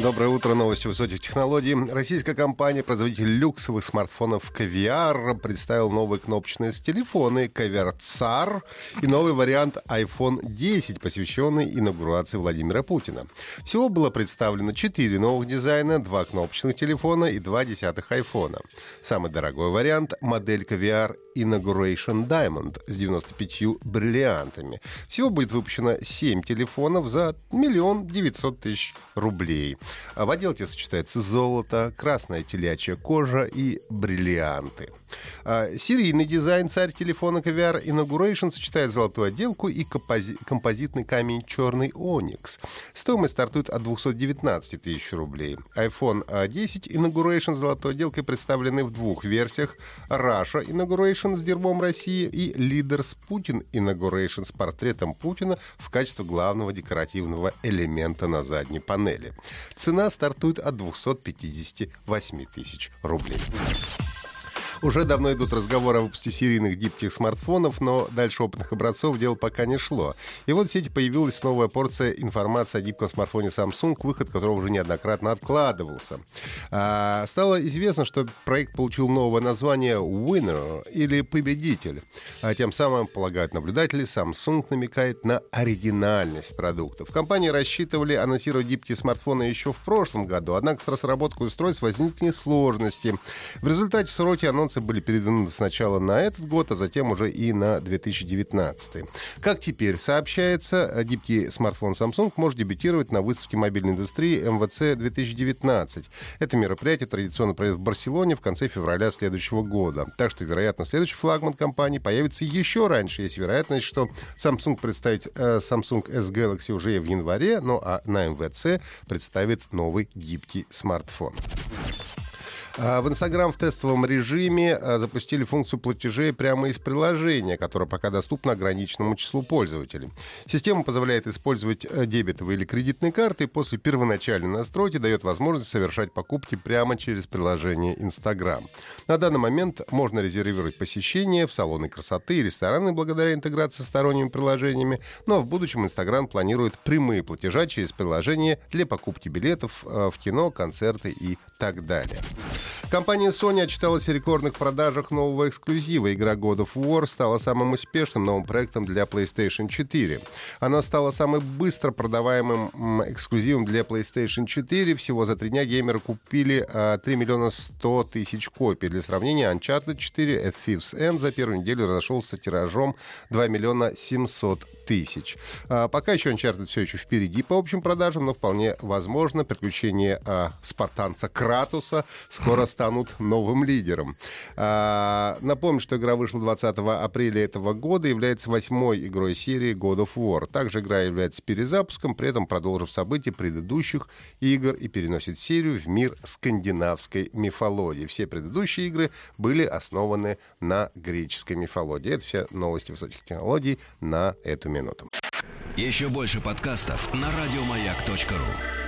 Доброе утро, новости высоких технологий. Российская компания, производитель люксовых смартфонов Caviar, представил новые кнопочные телефоны Caviar Tsar и новый вариант iPhone 10, посвященный инаугурации Владимира Путина. Всего было представлено 4 новых дизайна, 2 кнопочных телефона и 2 десятых айфона. Самый дорогой вариант — модель Caviar Inauguration Diamond с 95 бриллиантами. Всего будет выпущено 7 телефонов за миллион девятьсот тысяч рублей. А в отделке сочетается золото, красная телячья кожа и бриллианты. А серийный дизайн царь телефона Caviar Inauguration сочетает золотую отделку и компози- композитный камень черный Onyx. Стоимость стартует от 219 тысяч рублей. iPhone 10 Inauguration с золотой отделкой представлены в двух версиях. Russia Inauguration с гербом России и Leaders Putin Inauguration с портретом Путина в качестве главного декоративного элемента на задней панели. Цена стартует от 258 тысяч рублей. Уже давно идут разговоры о выпуске серийных гибких смартфонов, но дальше опытных образцов дело пока не шло. И вот в сети появилась новая порция информации о гибком смартфоне Samsung, выход которого уже неоднократно откладывался. А, стало известно, что проект получил новое название Winner или Победитель. А тем самым, полагают наблюдатели, Samsung намекает на оригинальность продуктов. Компании рассчитывали анонсировать гибкие смартфоны еще в прошлом году, однако с разработкой устройств возникли сложности. В результате сроки анонса были переданы сначала на этот год, а затем уже и на 2019. Как теперь сообщается, гибкий смартфон Samsung может дебютировать на выставке мобильной индустрии МВЦ 2019. Это мероприятие традиционно пройдет в Барселоне в конце февраля следующего года. Так что, вероятно, следующий флагман компании появится еще раньше. Есть вероятность, что Samsung представит э, Samsung S Galaxy уже в январе, ну а на МВЦ представит новый гибкий смартфон. А в Инстаграм в тестовом режиме а, запустили функцию платежей прямо из приложения, которое пока доступно ограниченному числу пользователей. Система позволяет использовать э, дебетовые или кредитные карты и после первоначальной настройки дает возможность совершать покупки прямо через приложение Инстаграм. На данный момент можно резервировать посещение в салоны красоты и рестораны благодаря интеграции с сторонними приложениями, но в будущем Инстаграм планирует прямые платежа через приложение для покупки билетов э, в кино, концерты и так далее. Компания Sony отчиталась о рекордных продажах нового эксклюзива. Игра God of War стала самым успешным новым проектом для PlayStation 4. Она стала самым быстро продаваемым эксклюзивом для PlayStation 4. Всего за три дня геймеры купили 3 миллиона 100 тысяч копий. Для сравнения, Uncharted 4 A Thief's End за первую неделю разошелся тиражом 2 миллиона 700 тысяч. А, пока еще Uncharted все еще впереди по общим продажам, но вполне возможно приключения а, спартанца Кратуса скоро станут новым лидером. А, напомню, что игра вышла 20 апреля этого года, является восьмой игрой серии God of War. Также игра является перезапуском, при этом продолжив события предыдущих игр и переносит серию в мир скандинавской мифологии. Все предыдущие игры были основаны на греческой мифологии. Это все новости высоких технологий на эту минуту. Еще больше подкастов на радиомаяк.ру.